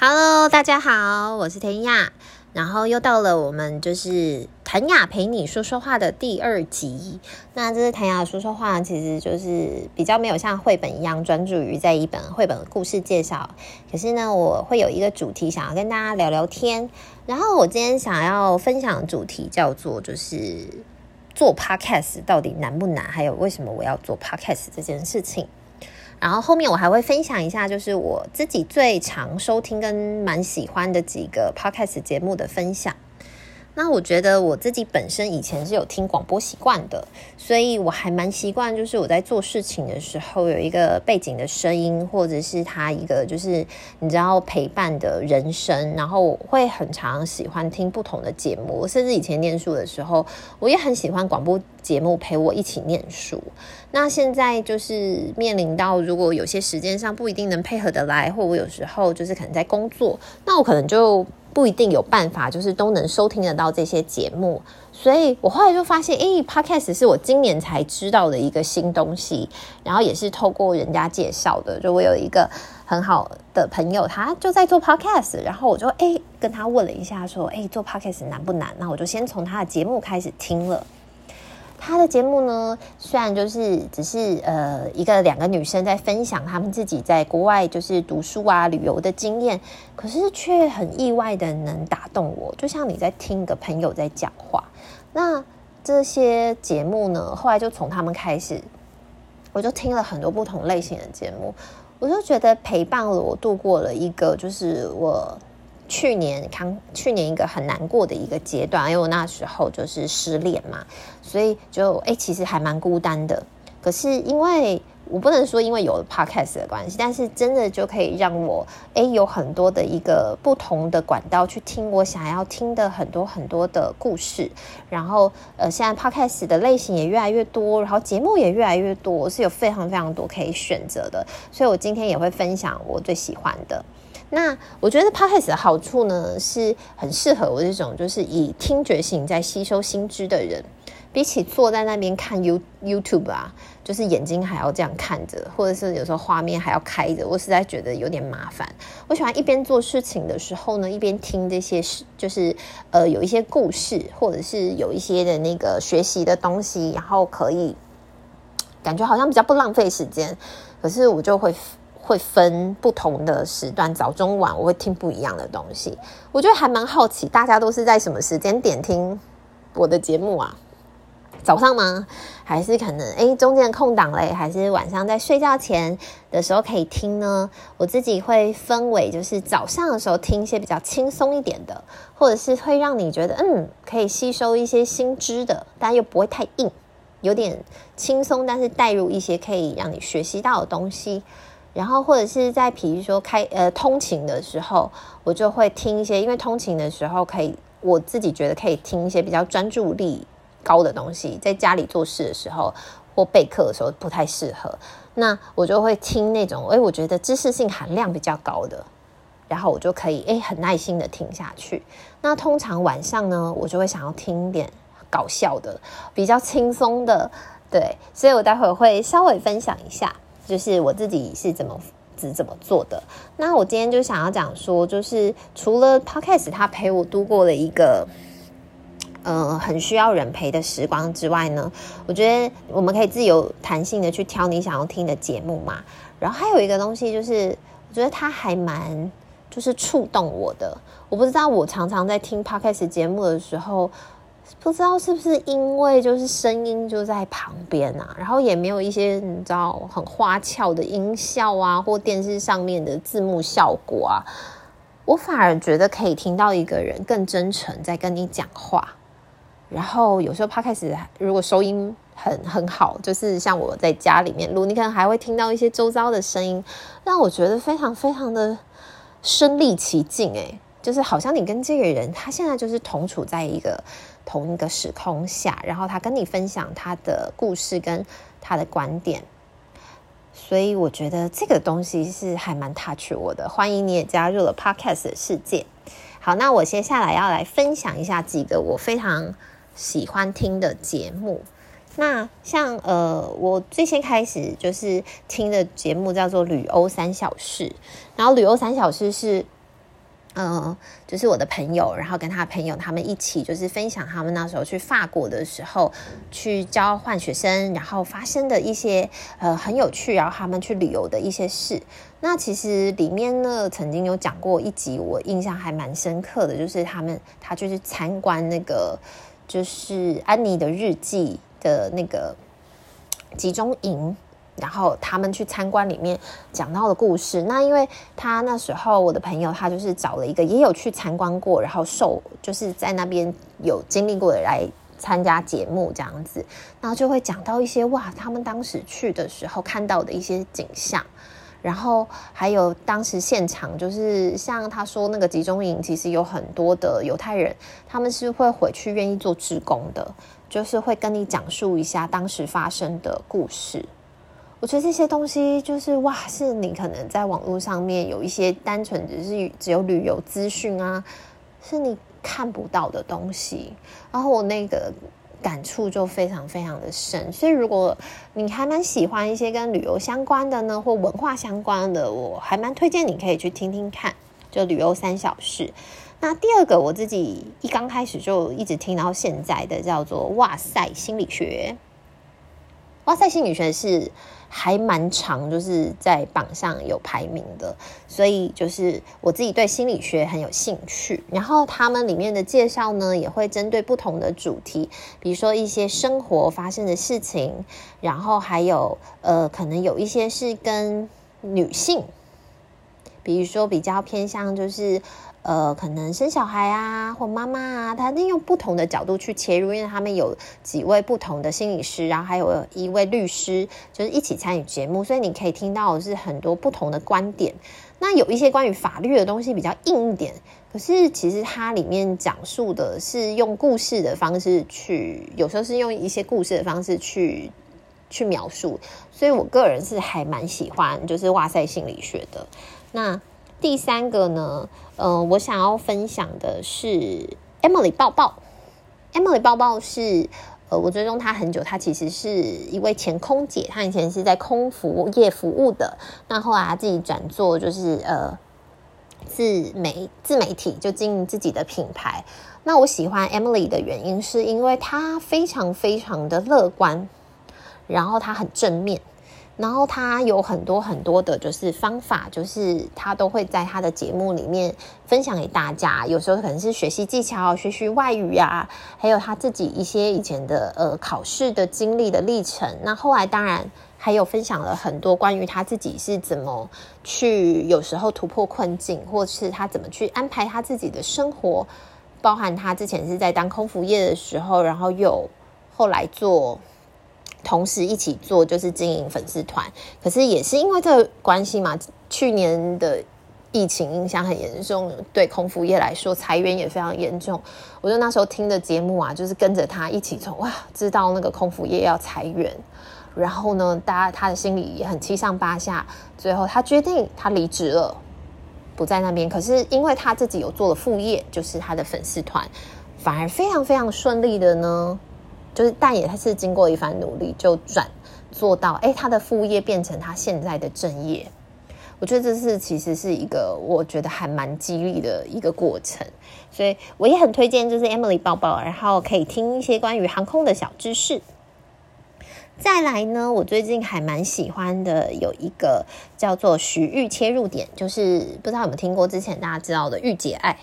Hello，大家好，我是田雅，然后又到了我们就是谭雅陪你说说话的第二集。那这是谭雅说说话，其实就是比较没有像绘本一样专注于在一本绘本的故事介绍。可是呢，我会有一个主题想要跟大家聊聊天。然后我今天想要分享的主题叫做就是做 Podcast 到底难不难？还有为什么我要做 Podcast 这件事情。然后后面我还会分享一下，就是我自己最常收听跟蛮喜欢的几个 podcast 节目的分享。那我觉得我自己本身以前是有听广播习惯的，所以我还蛮习惯，就是我在做事情的时候有一个背景的声音，或者是他一个就是你知道陪伴的人声，然后我会很常喜欢听不同的节目，甚至以前念书的时候，我也很喜欢广播节目陪我一起念书。那现在就是面临到如果有些时间上不一定能配合得来，或我有时候就是可能在工作，那我可能就。不一定有办法，就是都能收听得到这些节目，所以我后来就发现，诶，Podcast 是我今年才知道的一个新东西，然后也是透过人家介绍的。就我有一个很好的朋友，他就在做 Podcast，然后我就诶跟他问了一下，说，诶，做 Podcast 难不难？那我就先从他的节目开始听了。他的节目呢，虽然就是只是呃一个两个女生在分享她们自己在国外就是读书啊旅游的经验，可是却很意外的能打动我，就像你在听一个朋友在讲话。那这些节目呢，后来就从他们开始，我就听了很多不同类型的节目，我就觉得陪伴了我度过了一个就是我。去年刚去年一个很难过的一个阶段，因为我那时候就是失恋嘛，所以就哎、其实还蛮孤单的。可是因为我不能说因为有了 podcast 的关系，但是真的就可以让我哎、有很多的一个不同的管道去听我想要听的很多很多的故事。然后呃，现在 podcast 的类型也越来越多，然后节目也越来越多，是有非常非常多可以选择的。所以我今天也会分享我最喜欢的。那我觉得 Podcast 的好处呢，是很适合我这种就是以听觉型在吸收新知的人，比起坐在那边看 You YouTube 啊，就是眼睛还要这样看着，或者是有时候画面还要开着，我实在觉得有点麻烦。我喜欢一边做事情的时候呢，一边听这些事，就是呃有一些故事，或者是有一些的那个学习的东西，然后可以感觉好像比较不浪费时间，可是我就会。会分不同的时段，早中晚，我会听不一样的东西。我觉得还蛮好奇，大家都是在什么时间点听我的节目啊？早上吗？还是可能诶中间空档嘞？还是晚上在睡觉前的时候可以听呢？我自己会分为，就是早上的时候听一些比较轻松一点的，或者是会让你觉得嗯可以吸收一些新知的，但又不会太硬，有点轻松，但是带入一些可以让你学习到的东西。然后或者是在比如说开呃通勤的时候，我就会听一些，因为通勤的时候可以，我自己觉得可以听一些比较专注力高的东西。在家里做事的时候或备课的时候不太适合，那我就会听那种，诶，我觉得知识性含量比较高的，然后我就可以诶很耐心的听下去。那通常晚上呢，我就会想要听一点搞笑的，比较轻松的，对，所以我待会会稍微分享一下。就是我自己是怎么是怎么做的。那我今天就想要讲说，就是除了 Podcast 它陪我度过了一个，呃，很需要人陪的时光之外呢，我觉得我们可以自由弹性的去挑你想要听的节目嘛。然后还有一个东西就是，我觉得它还蛮就是触动我的。我不知道我常常在听 Podcast 节目的时候。不知道是不是因为就是声音就在旁边啊，然后也没有一些你知道很花俏的音效啊，或电视上面的字幕效果啊，我反而觉得可以听到一个人更真诚在跟你讲话。然后有时候 Podcast 如果收音很很好，就是像我在家里面录，你可能还会听到一些周遭的声音，让我觉得非常非常的身临其境。诶，就是好像你跟这个人他现在就是同处在一个。同一个时空下，然后他跟你分享他的故事跟他的观点，所以我觉得这个东西是还蛮 touch 我的。欢迎你也加入了 Podcast 的世界。好，那我接下来要来分享一下几个我非常喜欢听的节目。那像呃，我最先开始就是听的节目叫做《旅欧三小事》，然后《旅欧三小事》是呃，就是我的朋友，然后跟他朋友他们一起，就是分享他们那时候去法国的时候去交换学生，然后发生的一些呃很有趣，然后他们去旅游的一些事。那其实里面呢，曾经有讲过一集，我印象还蛮深刻的，就是他们他就是参观那个就是安妮的日记的那个集中营。然后他们去参观里面讲到的故事，那因为他那时候我的朋友他就是找了一个也有去参观过，然后受就是在那边有经历过的来参加节目这样子，然后就会讲到一些哇，他们当时去的时候看到的一些景象，然后还有当时现场就是像他说那个集中营其实有很多的犹太人，他们是会回去愿意做志工的，就是会跟你讲述一下当时发生的故事。我觉得这些东西就是哇，是你可能在网络上面有一些单纯只是只有旅游资讯啊，是你看不到的东西。然后我那个感触就非常非常的深，所以如果你还蛮喜欢一些跟旅游相关的呢，或文化相关的，我还蛮推荐你可以去听听看，就旅游三小事。那第二个我自己一刚开始就一直听到现在的叫做哇塞心理学，哇塞心理学是。还蛮长，就是在榜上有排名的，所以就是我自己对心理学很有兴趣。然后他们里面的介绍呢，也会针对不同的主题，比如说一些生活发生的事情，然后还有呃，可能有一些是跟女性，比如说比较偏向就是。呃，可能生小孩啊，或妈妈啊，他利用不同的角度去切入，因为他们有几位不同的心理师，然后还有一位律师，就是一起参与节目，所以你可以听到是很多不同的观点。那有一些关于法律的东西比较硬一点，可是其实它里面讲述的是用故事的方式去，有时候是用一些故事的方式去去描述，所以我个人是还蛮喜欢，就是哇塞心理学的那。第三个呢，呃，我想要分享的是 Emily 报报。Emily 报报是，呃，我追踪她很久，她其实是一位前空姐，她以前是在空服业服务的，那后来她自己转做就是呃自媒自媒体，就经营自己的品牌。那我喜欢 Emily 的原因，是因为她非常非常的乐观，然后她很正面。然后他有很多很多的，就是方法，就是他都会在他的节目里面分享给大家。有时候可能是学习技巧、学习外语啊，还有他自己一些以前的呃考试的经历的历程。那后来当然还有分享了很多关于他自己是怎么去有时候突破困境，或是他怎么去安排他自己的生活，包含他之前是在当空服业的时候，然后又后来做。同时一起做就是经营粉丝团，可是也是因为这个关系嘛，去年的疫情影响很严重，对空服业来说裁员也非常严重。我就那时候听的节目啊，就是跟着他一起从哇，知道那个空服业要裁员，然后呢，大家他的心里也很七上八下。最后他决定他离职了，不在那边。可是因为他自己有做了副业，就是他的粉丝团，反而非常非常顺利的呢。就是，但也是经过一番努力，就转做到，哎，他的副业变成他现在的正业。我觉得这是其实是一个我觉得还蛮激励的一个过程，所以我也很推荐，就是 Emily 报报，然后可以听一些关于航空的小知识。再来呢，我最近还蛮喜欢的有一个叫做徐玉切入点，就是不知道有没有听过之前大家知道的御姐爱。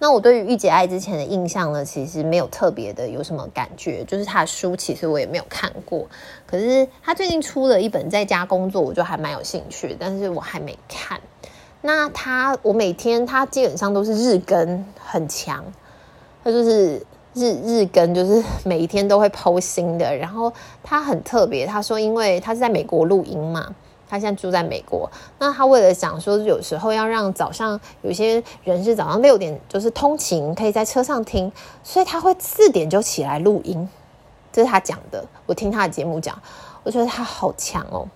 那我对于御姐爱之前的印象呢，其实没有特别的有什么感觉，就是他的书其实我也没有看过。可是他最近出了一本在家工作，我就还蛮有兴趣，但是我还没看。那他我每天他基本上都是日更很强，他就是日日更，就是 每一天都会 PO 新的。然后他很特别，他说因为他是在美国录音嘛。他现在住在美国，那他为了讲说，有时候要让早上有些人是早上六点就是通勤，可以在车上听，所以他会四点就起来录音，这是他讲的。我听他的节目讲，我觉得他好强哦。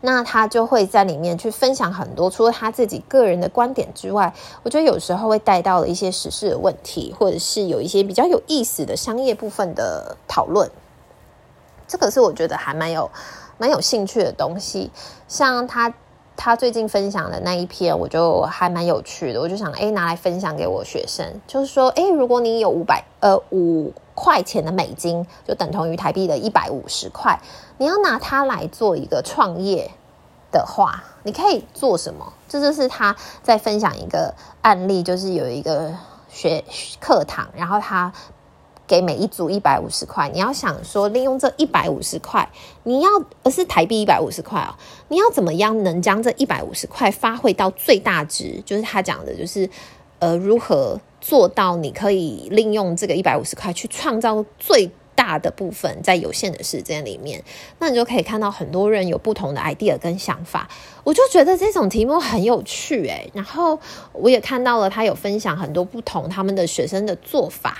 那他就会在里面去分享很多，除了他自己个人的观点之外，我觉得有时候会带到了一些时事的问题，或者是有一些比较有意思的商业部分的讨论。这个是我觉得还蛮有。蛮有兴趣的东西，像他他最近分享的那一篇，我就还蛮有趣的，我就想，哎，拿来分享给我学生，就是说，哎，如果你有五百呃五块钱的美金，就等同于台币的一百五十块，你要拿它来做一个创业的话，你可以做什么？这就是他在分享一个案例，就是有一个学课堂，然后他。给每一组一百五十块，你要想说利用这一百五十块，你要而是台币一百五十块哦，你要怎么样能将这一百五十块发挥到最大值？就是他讲的，就是呃，如何做到你可以利用这个一百五十块去创造最大的部分，在有限的时间里面，那你就可以看到很多人有不同的 idea 跟想法。我就觉得这种题目很有趣诶，然后我也看到了他有分享很多不同他们的学生的做法。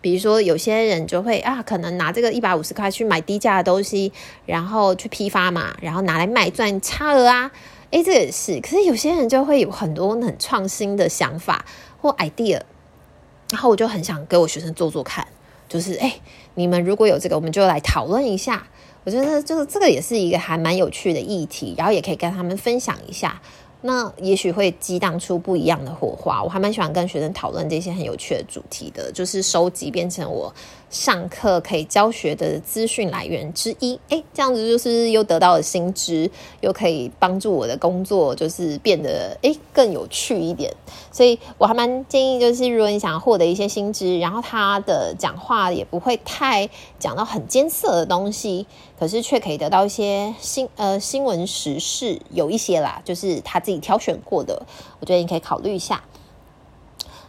比如说，有些人就会啊，可能拿这个一百五十块去买低价的东西，然后去批发嘛，然后拿来卖赚差额啊。诶，这也是。可是有些人就会有很多很创新的想法或 idea，然后我就很想给我学生做做看，就是诶，你们如果有这个，我们就来讨论一下。我觉得就是这个也是一个还蛮有趣的议题，然后也可以跟他们分享一下。那也许会激荡出不一样的火花。我还蛮喜欢跟学生讨论这些很有趣的主题的，就是收集变成我上课可以教学的资讯来源之一。诶，这样子就是又得到了新知，又可以帮助我的工作，就是变得诶更有趣一点。所以我还蛮建议，就是如果你想要获得一些新知，然后他的讲话也不会太讲到很艰涩的东西，可是却可以得到一些新呃新闻时事，有一些啦，就是他。自己挑选过的，我觉得你可以考虑一下。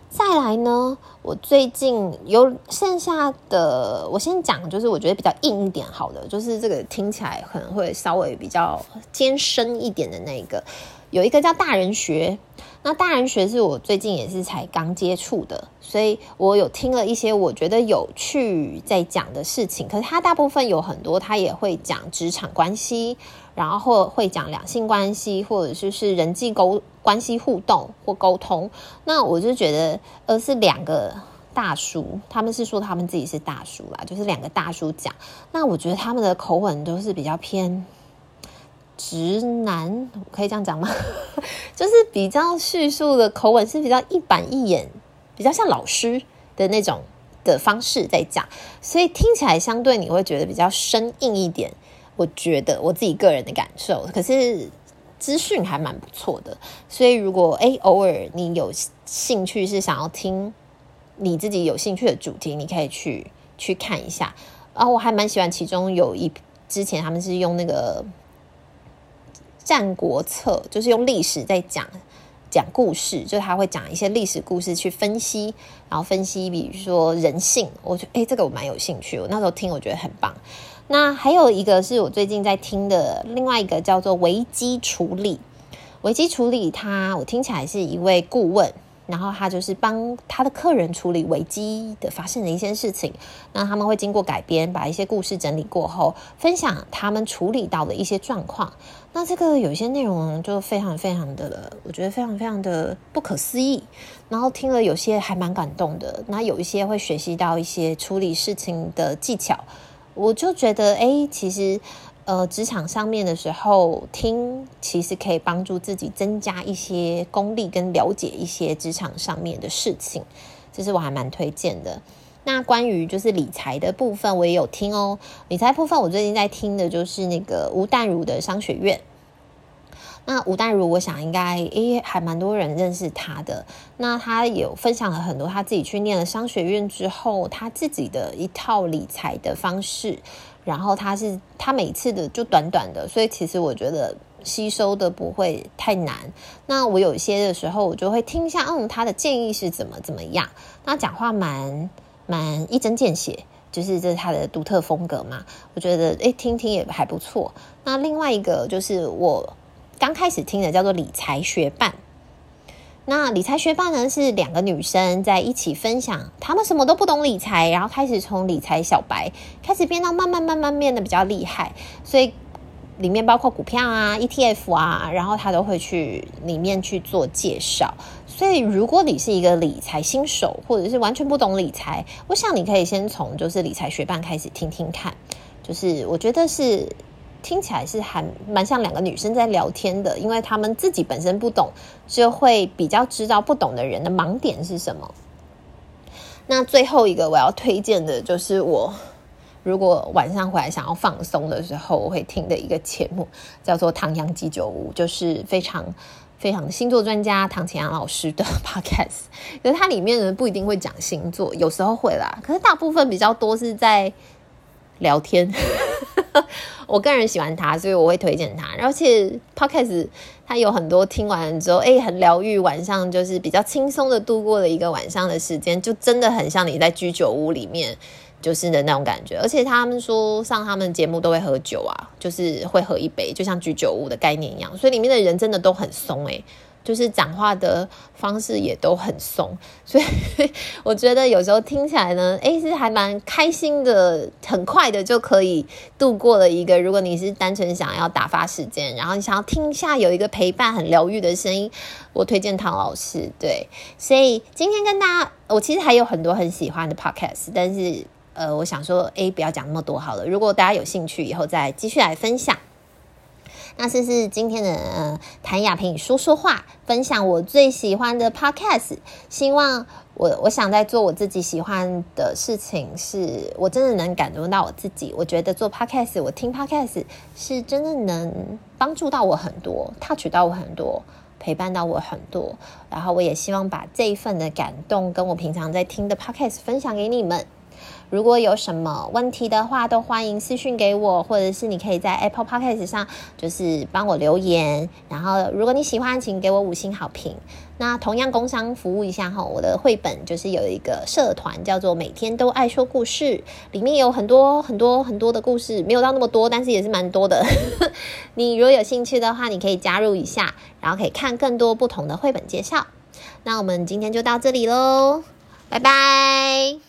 再来呢，我最近有剩下的，我先讲，就是我觉得比较硬一点，好的，就是这个听起来可能会稍微比较艰深一点的那个，有一个叫大人学。那大人学是我最近也是才刚接触的，所以我有听了一些我觉得有趣在讲的事情。可是他大部分有很多，他也会讲职场关系，然后或会讲两性关系，或者就是人际沟关系互动或沟通。那我就觉得，呃，是两个大叔，他们是说他们自己是大叔啦，就是两个大叔讲。那我觉得他们的口吻都是比较偏。直男，可以这样讲吗？就是比较叙述的口吻是比较一板一眼，比较像老师的那种的方式在讲，所以听起来相对你会觉得比较生硬一点。我觉得我自己个人的感受，可是资讯还蛮不错的。所以如果诶偶尔你有兴趣是想要听你自己有兴趣的主题，你可以去去看一下。啊，我还蛮喜欢其中有一之前他们是用那个。《战国策》就是用历史在讲讲故事，就他会讲一些历史故事去分析，然后分析，比如说人性，我觉得诶，这个我蛮有兴趣。我那时候听，我觉得很棒。那还有一个是我最近在听的，另外一个叫做危机处理。危机处理，他我听起来是一位顾问。然后他就是帮他的客人处理危机的发生的一些事情，那他们会经过改编，把一些故事整理过后，分享他们处理到的一些状况。那这个有些内容就非常非常的，我觉得非常非常的不可思议。然后听了有些还蛮感动的，那有一些会学习到一些处理事情的技巧，我就觉得哎，其实。呃，职场上面的时候听，其实可以帮助自己增加一些功力跟了解一些职场上面的事情，这是我还蛮推荐的。那关于就是理财的部分，我也有听哦。理财部分我最近在听的就是那个吴淡如的商学院。那吴淡如，我想应该诶还蛮多人认识他的。那他有分享了很多他自己去念了商学院之后，他自己的一套理财的方式。然后他是他每次的就短短的，所以其实我觉得吸收的不会太难。那我有一些的时候，我就会听一下，嗯，他的建议是怎么怎么样。那讲话蛮蛮一针见血，就是这是他的独特风格嘛。我觉得诶，听听也还不错。那另外一个就是我刚开始听的叫做理财学伴。那理财学伴呢，是两个女生在一起分享，她们什么都不懂理财，然后开始从理财小白开始变到慢慢慢慢变得比较厉害，所以里面包括股票啊、ETF 啊，然后她都会去里面去做介绍。所以如果你是一个理财新手，或者是完全不懂理财，我想你可以先从就是理财学伴开始听听看，就是我觉得是听起来是还蛮像两个女生在聊天的，因为她们自己本身不懂，就会比较知道不懂的人的盲点是什么。那最后一个我要推荐的就是我如果晚上回来想要放松的时候，我会听的一个节目，叫做《唐阳鸡酒屋》，就是非常非常星座专家唐綺阳老师的 podcast。可是它里面呢不一定会讲星座，有时候会啦，可是大部分比较多是在聊天。我个人喜欢他，所以我会推荐他。而且 Podcast 他有很多听完之后，哎，很疗愈，晚上就是比较轻松的度过了一个晚上的时间，就真的很像你在居酒屋里面就是的那种感觉。而且他们说上他们节目都会喝酒啊，就是会喝一杯，就像居酒屋的概念一样，所以里面的人真的都很松哎。就是讲话的方式也都很松，所以 我觉得有时候听起来呢，诶，是还蛮开心的，很快的就可以度过了一个。如果你是单纯想要打发时间，然后你想要听一下有一个陪伴很疗愈的声音，我推荐唐老师。对，所以今天跟大家，我其实还有很多很喜欢的 podcast，但是呃，我想说，诶，不要讲那么多好了。如果大家有兴趣，以后再继续来分享。那这是今天的呃，谭雅萍说说话，分享我最喜欢的 podcast。希望我我想在做我自己喜欢的事情，是我真的能感动到我自己。我觉得做 podcast，我听 podcast 是真的能帮助到我很多，touch 到我很多，陪伴到我很多。然后我也希望把这一份的感动，跟我平常在听的 podcast 分享给你们。如果有什么问题的话，都欢迎私讯给我，或者是你可以在 Apple Podcast 上，就是帮我留言。然后，如果你喜欢，请给我五星好评。那同样工商服务一下哈，我的绘本就是有一个社团叫做“每天都爱说故事”，里面有很多很多很多的故事，没有到那么多，但是也是蛮多的。你如果有兴趣的话，你可以加入一下，然后可以看更多不同的绘本介绍。那我们今天就到这里喽，拜拜。